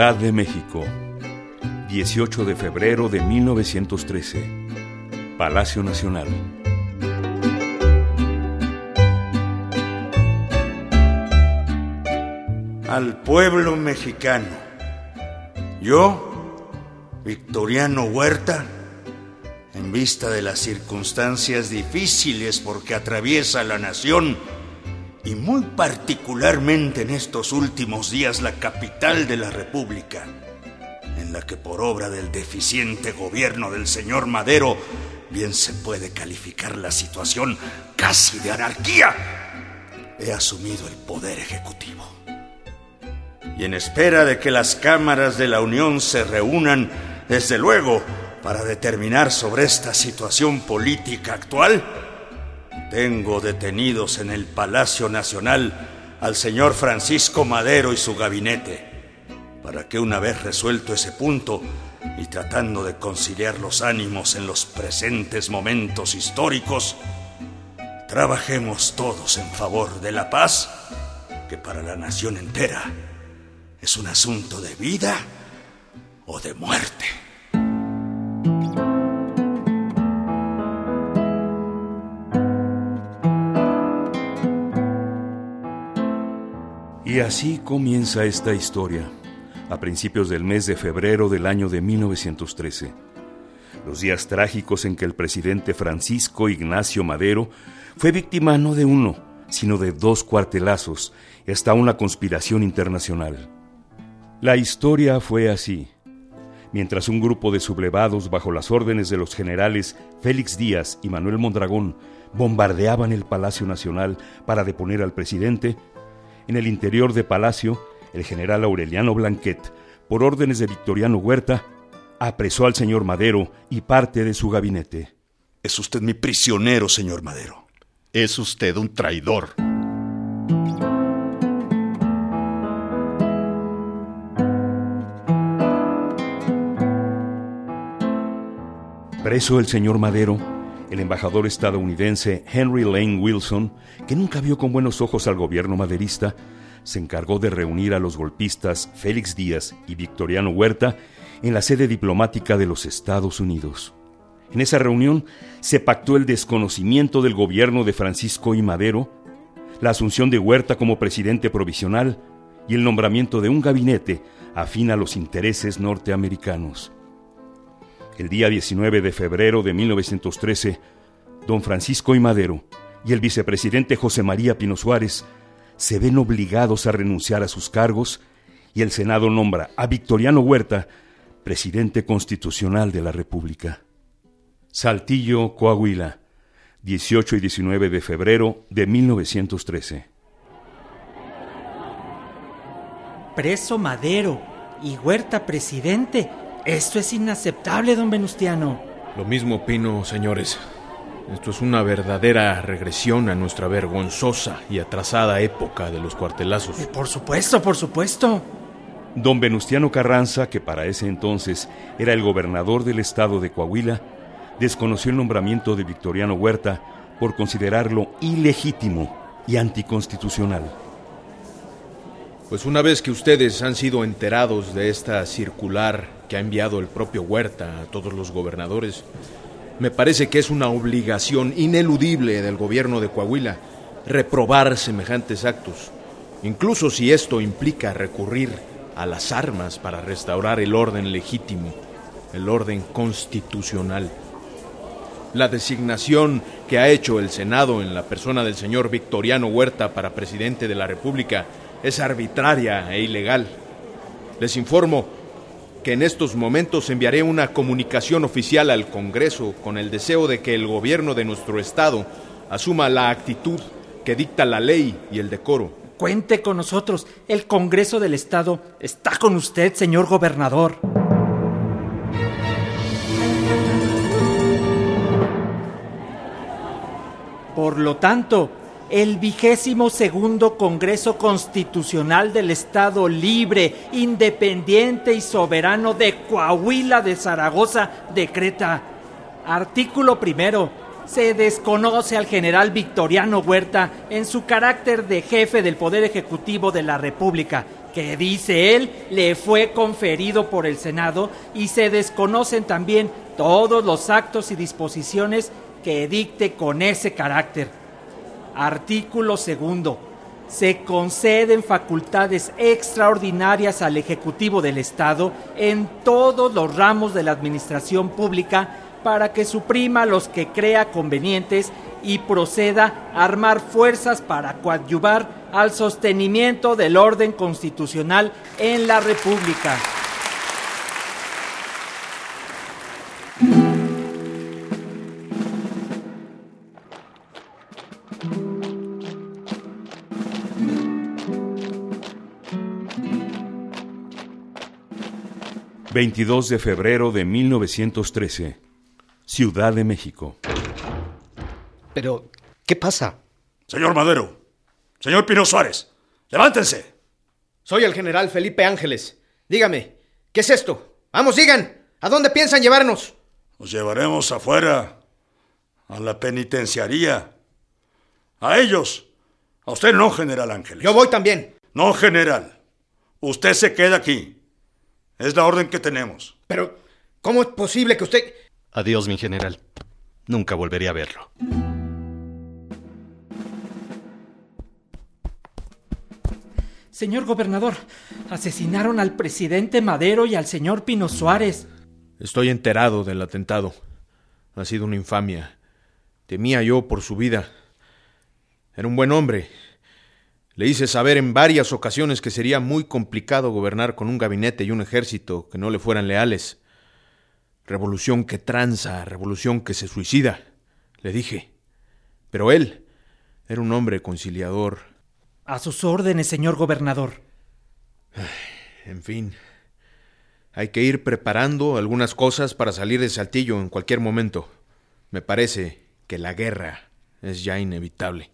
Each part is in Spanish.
Ciudad de México, 18 de febrero de 1913. Palacio Nacional. Al pueblo mexicano, yo, Victoriano Huerta, en vista de las circunstancias difíciles por que atraviesa la nación, y muy particularmente en estos últimos días la capital de la República, en la que por obra del deficiente gobierno del señor Madero bien se puede calificar la situación casi de anarquía, he asumido el poder ejecutivo. Y en espera de que las cámaras de la Unión se reúnan, desde luego, para determinar sobre esta situación política actual, tengo detenidos en el Palacio Nacional al señor Francisco Madero y su gabinete, para que una vez resuelto ese punto y tratando de conciliar los ánimos en los presentes momentos históricos, trabajemos todos en favor de la paz, que para la nación entera es un asunto de vida o de muerte. Y así comienza esta historia, a principios del mes de febrero del año de 1913. Los días trágicos en que el presidente Francisco Ignacio Madero fue víctima no de uno, sino de dos cuartelazos hasta una conspiración internacional. La historia fue así. Mientras un grupo de sublevados bajo las órdenes de los generales Félix Díaz y Manuel Mondragón bombardeaban el Palacio Nacional para deponer al presidente, en el interior de Palacio, el general Aureliano Blanquet, por órdenes de Victoriano Huerta, apresó al señor Madero y parte de su gabinete. Es usted mi prisionero, señor Madero. Es usted un traidor. Preso el señor Madero, el embajador estadounidense Henry Lane Wilson, que nunca vio con buenos ojos al gobierno maderista, se encargó de reunir a los golpistas Félix Díaz y Victoriano Huerta en la sede diplomática de los Estados Unidos. En esa reunión se pactó el desconocimiento del gobierno de Francisco I. Madero, la asunción de Huerta como presidente provisional y el nombramiento de un gabinete afín a los intereses norteamericanos. El día 19 de febrero de 1913, don Francisco I. Madero y el vicepresidente José María Pino Suárez se ven obligados a renunciar a sus cargos y el Senado nombra a Victoriano Huerta presidente constitucional de la República. Saltillo, Coahuila, 18 y 19 de febrero de 1913. Preso Madero y Huerta presidente. Esto es inaceptable, don Venustiano. Lo mismo opino, señores. Esto es una verdadera regresión a nuestra vergonzosa y atrasada época de los cuartelazos. Eh, por supuesto, por supuesto. Don Venustiano Carranza, que para ese entonces era el gobernador del estado de Coahuila, desconoció el nombramiento de Victoriano Huerta por considerarlo ilegítimo y anticonstitucional. Pues una vez que ustedes han sido enterados de esta circular que ha enviado el propio Huerta a todos los gobernadores, me parece que es una obligación ineludible del gobierno de Coahuila reprobar semejantes actos, incluso si esto implica recurrir a las armas para restaurar el orden legítimo, el orden constitucional. La designación que ha hecho el Senado en la persona del señor Victoriano Huerta para presidente de la República es arbitraria e ilegal. Les informo que en estos momentos enviaré una comunicación oficial al Congreso con el deseo de que el gobierno de nuestro Estado asuma la actitud que dicta la ley y el decoro. Cuente con nosotros. El Congreso del Estado está con usted, señor gobernador. Por lo tanto, el vigésimo segundo Congreso Constitucional del Estado Libre, Independiente y Soberano de Coahuila de Zaragoza decreta. Artículo primero. Se desconoce al general Victoriano Huerta en su carácter de jefe del Poder Ejecutivo de la República, que dice él le fue conferido por el Senado y se desconocen también todos los actos y disposiciones que dicte con ese carácter. Artículo segundo. Se conceden facultades extraordinarias al Ejecutivo del Estado en todos los ramos de la Administración Pública para que suprima los que crea convenientes y proceda a armar fuerzas para coadyuvar al sostenimiento del orden constitucional en la República. 22 de febrero de 1913, Ciudad de México. Pero, ¿qué pasa? Señor Madero, señor Pino Suárez, levántense. Soy el general Felipe Ángeles. Dígame, ¿qué es esto? Vamos, digan, ¿a dónde piensan llevarnos? Nos llevaremos afuera, a la penitenciaría. A ellos. A usted no, general Ángeles. Yo voy también. No, general. Usted se queda aquí. Es la orden que tenemos. Pero, ¿cómo es posible que usted... Adiós, mi general. Nunca volveré a verlo. Señor gobernador, asesinaron al presidente Madero y al señor Pino Suárez. Estoy enterado del atentado. Ha sido una infamia. Temía yo por su vida. Era un buen hombre, le hice saber en varias ocasiones que sería muy complicado gobernar con un gabinete y un ejército que no le fueran leales. Revolución que tranza, revolución que se suicida, le dije. Pero él era un hombre conciliador. A sus órdenes, señor gobernador. En fin, hay que ir preparando algunas cosas para salir de Saltillo en cualquier momento. Me parece que la guerra es ya inevitable.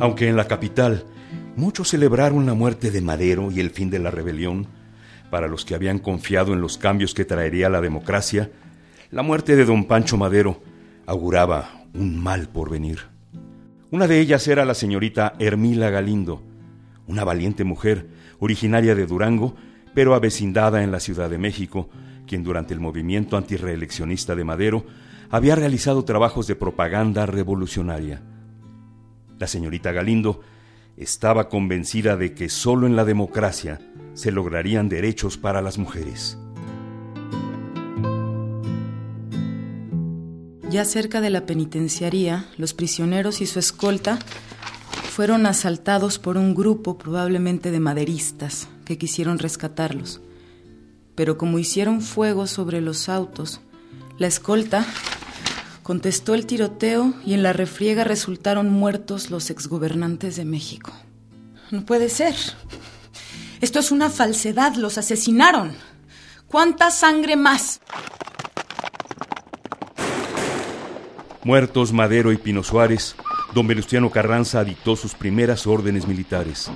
Aunque en la capital muchos celebraron la muerte de Madero y el fin de la rebelión, para los que habían confiado en los cambios que traería la democracia, la muerte de don Pancho Madero auguraba un mal porvenir. Una de ellas era la señorita Hermila Galindo, una valiente mujer originaria de Durango, pero avecindada en la Ciudad de México, quien durante el movimiento antireeleccionista de Madero había realizado trabajos de propaganda revolucionaria. La señorita Galindo estaba convencida de que solo en la democracia se lograrían derechos para las mujeres. Ya cerca de la penitenciaría, los prisioneros y su escolta fueron asaltados por un grupo probablemente de maderistas que quisieron rescatarlos. Pero como hicieron fuego sobre los autos, la escolta Contestó el tiroteo y en la refriega resultaron muertos los exgobernantes de México. No puede ser. Esto es una falsedad. Los asesinaron. ¿Cuánta sangre más? Muertos Madero y Pino Suárez, don Venustiano Carranza dictó sus primeras órdenes militares.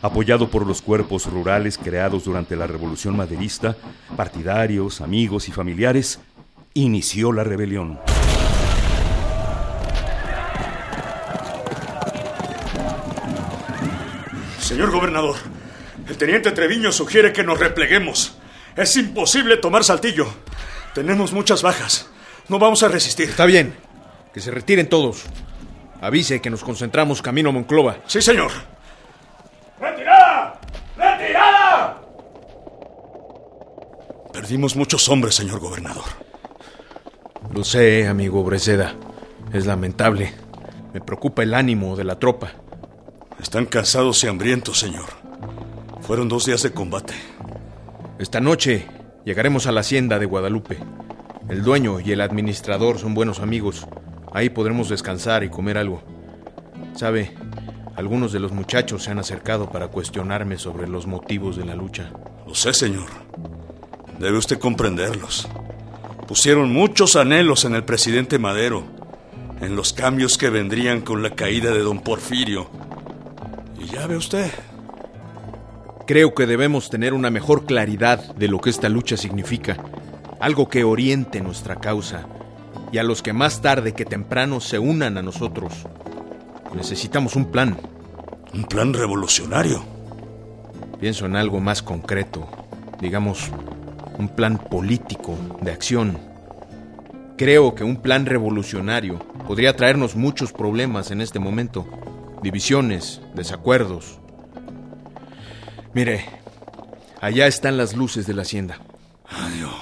Apoyado por los cuerpos rurales creados durante la Revolución Maderista, partidarios, amigos y familiares, inició la rebelión. Señor gobernador, el teniente Treviño sugiere que nos repleguemos. Es imposible tomar Saltillo. Tenemos muchas bajas. No vamos a resistir. Está bien. Que se retiren todos. Avise que nos concentramos camino a Monclova. Sí, señor. ¡Retirada! ¡Retirada! Perdimos muchos hombres, señor gobernador. Lo sé, amigo Breceda. Es lamentable. Me preocupa el ánimo de la tropa. Están cansados y hambrientos, señor. Fueron dos días de combate. Esta noche llegaremos a la hacienda de Guadalupe. El dueño y el administrador son buenos amigos. Ahí podremos descansar y comer algo. Sabe, algunos de los muchachos se han acercado para cuestionarme sobre los motivos de la lucha. Lo sé, señor. Debe usted comprenderlos. Pusieron muchos anhelos en el presidente Madero, en los cambios que vendrían con la caída de don Porfirio. Y ya ve usted. Creo que debemos tener una mejor claridad de lo que esta lucha significa, algo que oriente nuestra causa y a los que más tarde que temprano se unan a nosotros. Necesitamos un plan. ¿Un plan revolucionario? Pienso en algo más concreto, digamos, un plan político de acción. Creo que un plan revolucionario podría traernos muchos problemas en este momento, divisiones, desacuerdos. Mire, allá están las luces de la hacienda. Adiós.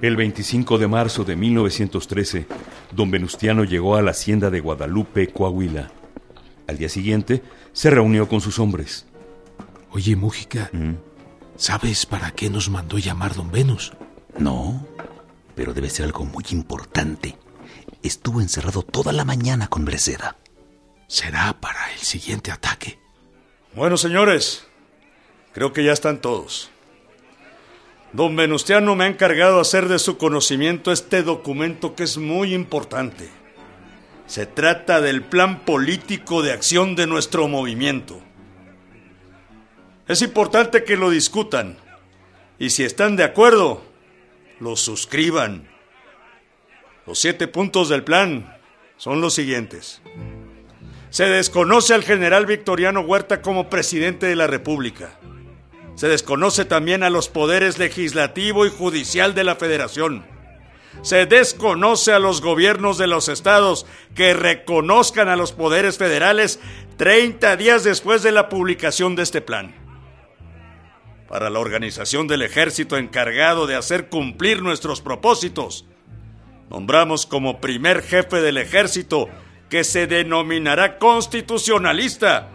El 25 de marzo de 1913, don Venustiano llegó a la hacienda de Guadalupe, Coahuila. Al día siguiente, se reunió con sus hombres. Oye, Mújica, ¿sabes para qué nos mandó llamar don Venus? No, pero debe ser algo muy importante. Estuvo encerrado toda la mañana con Breceda. Será para el siguiente ataque. Bueno, señores, creo que ya están todos. Don Venustiano me ha encargado hacer de su conocimiento este documento que es muy importante. Se trata del plan político de acción de nuestro movimiento. Es importante que lo discutan y si están de acuerdo, lo suscriban. Los siete puntos del plan son los siguientes. Se desconoce al general Victoriano Huerta como presidente de la República. Se desconoce también a los poderes legislativo y judicial de la Federación. Se desconoce a los gobiernos de los estados que reconozcan a los poderes federales 30 días después de la publicación de este plan. Para la organización del ejército encargado de hacer cumplir nuestros propósitos, nombramos como primer jefe del ejército que se denominará constitucionalista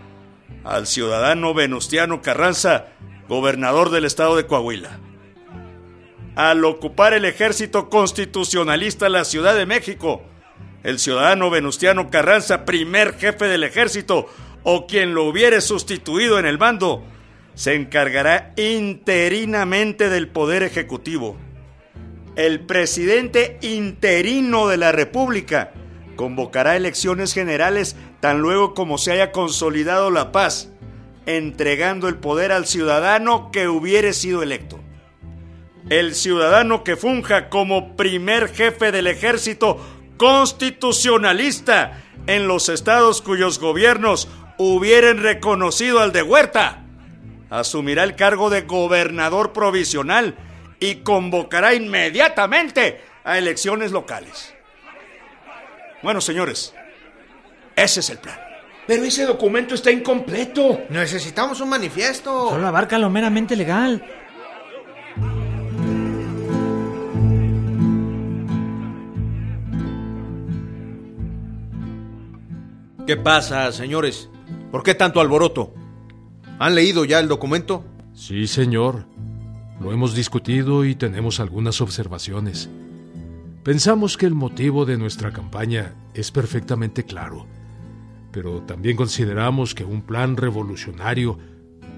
al ciudadano Venustiano Carranza gobernador del estado de Coahuila. Al ocupar el ejército constitucionalista la Ciudad de México, el ciudadano Venustiano Carranza, primer jefe del ejército, o quien lo hubiere sustituido en el mando, se encargará interinamente del poder ejecutivo. El presidente interino de la República convocará elecciones generales tan luego como se haya consolidado la paz entregando el poder al ciudadano que hubiere sido electo. El ciudadano que funja como primer jefe del ejército constitucionalista en los estados cuyos gobiernos hubieren reconocido al de Huerta, asumirá el cargo de gobernador provisional y convocará inmediatamente a elecciones locales. Bueno, señores, ese es el plan. Pero ese documento está incompleto. Necesitamos un manifiesto. Solo abarca lo meramente legal. ¿Qué pasa, señores? ¿Por qué tanto alboroto? ¿Han leído ya el documento? Sí, señor. Lo hemos discutido y tenemos algunas observaciones. Pensamos que el motivo de nuestra campaña es perfectamente claro pero también consideramos que un plan revolucionario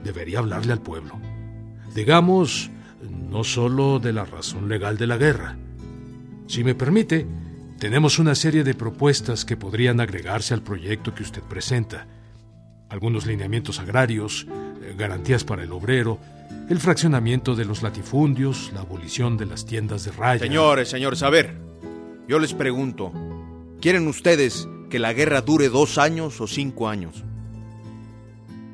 debería hablarle al pueblo. Digamos, no solo de la razón legal de la guerra. Si me permite, tenemos una serie de propuestas que podrían agregarse al proyecto que usted presenta. Algunos lineamientos agrarios, eh, garantías para el obrero, el fraccionamiento de los latifundios, la abolición de las tiendas de raya. Señores, señores, a ver, yo les pregunto, ¿quieren ustedes que la guerra dure dos años o cinco años?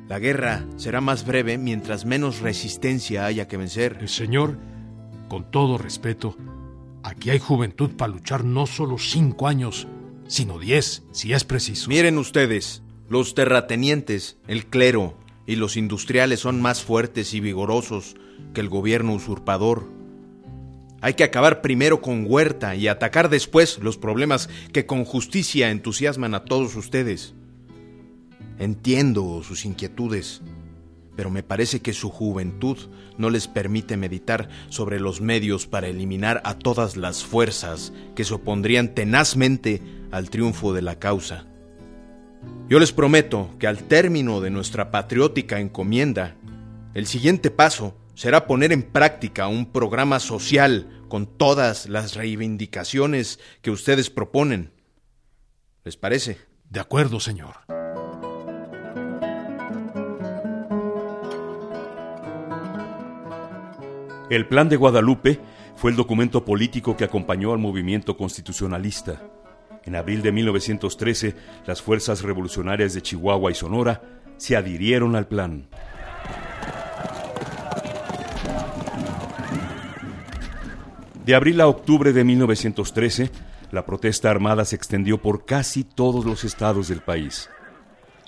La guerra será más breve mientras menos resistencia haya que vencer. El señor, con todo respeto, aquí hay juventud para luchar no solo cinco años, sino diez, si es preciso. Miren ustedes, los terratenientes, el clero y los industriales son más fuertes y vigorosos que el gobierno usurpador. Hay que acabar primero con Huerta y atacar después los problemas que con justicia entusiasman a todos ustedes. Entiendo sus inquietudes, pero me parece que su juventud no les permite meditar sobre los medios para eliminar a todas las fuerzas que se opondrían tenazmente al triunfo de la causa. Yo les prometo que al término de nuestra patriótica encomienda, el siguiente paso será poner en práctica un programa social con todas las reivindicaciones que ustedes proponen. ¿Les parece? De acuerdo, señor. El Plan de Guadalupe fue el documento político que acompañó al movimiento constitucionalista. En abril de 1913, las fuerzas revolucionarias de Chihuahua y Sonora se adhirieron al plan. De abril a octubre de 1913, la protesta armada se extendió por casi todos los estados del país.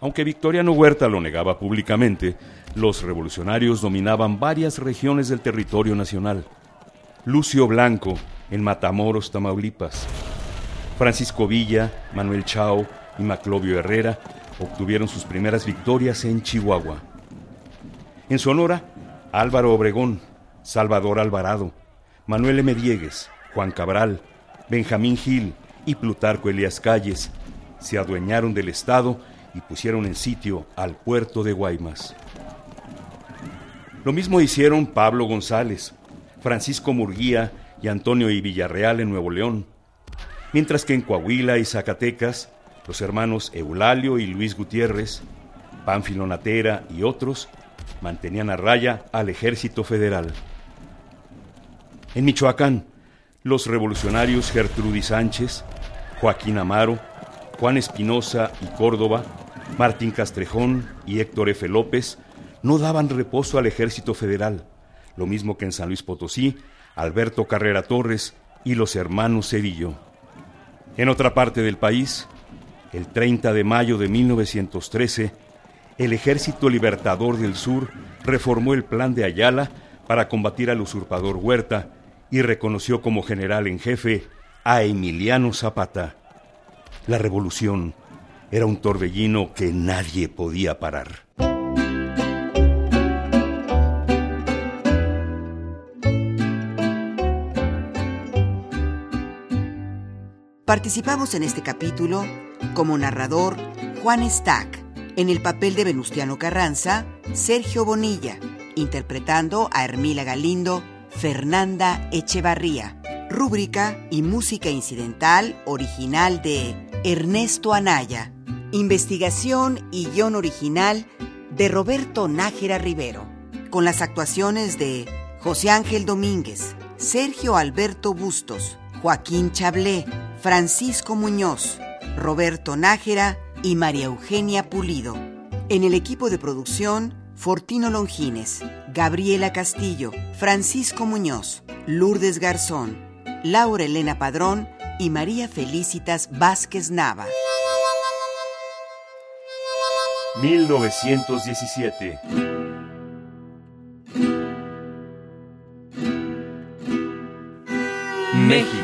Aunque Victoriano Huerta lo negaba públicamente, los revolucionarios dominaban varias regiones del territorio nacional. Lucio Blanco, en Matamoros, Tamaulipas. Francisco Villa, Manuel Chao y Maclovio Herrera obtuvieron sus primeras victorias en Chihuahua. En Sonora, Álvaro Obregón, Salvador Alvarado, Manuel M. Diegues, Juan Cabral, Benjamín Gil y Plutarco Elías Calles se adueñaron del Estado y pusieron en sitio al puerto de Guaymas. Lo mismo hicieron Pablo González, Francisco Murguía y Antonio y Villarreal en Nuevo León, mientras que en Coahuila y Zacatecas, los hermanos Eulalio y Luis Gutiérrez, Pánfilo Natera y otros mantenían a raya al ejército federal. En Michoacán, los revolucionarios Gertrudis Sánchez, Joaquín Amaro, Juan Espinosa y Córdoba, Martín Castrejón y Héctor F. López no daban reposo al ejército federal, lo mismo que en San Luis Potosí, Alberto Carrera Torres y los hermanos Cedillo. En otra parte del país, el 30 de mayo de 1913, el Ejército Libertador del Sur reformó el plan de Ayala para combatir al usurpador Huerta y reconoció como general en jefe a Emiliano Zapata. La revolución era un torbellino que nadie podía parar. Participamos en este capítulo como narrador Juan Stack, en el papel de Venustiano Carranza, Sergio Bonilla, interpretando a Hermila Galindo, Fernanda Echevarría, rúbrica y música incidental original de Ernesto Anaya, investigación y guion original de Roberto Nájera Rivero, con las actuaciones de José Ángel Domínguez, Sergio Alberto Bustos, Joaquín Chablé, Francisco Muñoz, Roberto Nájera y María Eugenia Pulido. En el equipo de producción, Fortino Longines, Gabriela Castillo, Francisco Muñoz, Lourdes Garzón, Laura Elena Padrón y María Felicitas Vázquez Nava. 1917 México.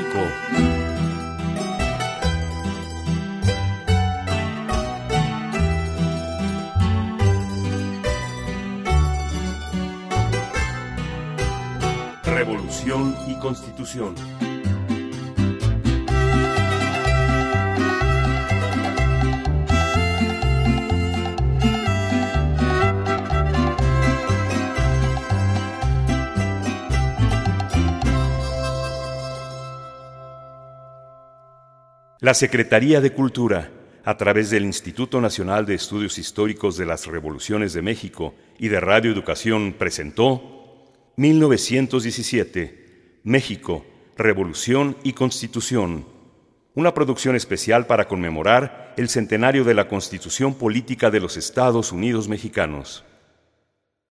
Revolución y Constitución. La Secretaría de Cultura, a través del Instituto Nacional de Estudios Históricos de las Revoluciones de México y de Radio Educación, presentó 1917, México, Revolución y Constitución, una producción especial para conmemorar el centenario de la Constitución Política de los Estados Unidos Mexicanos.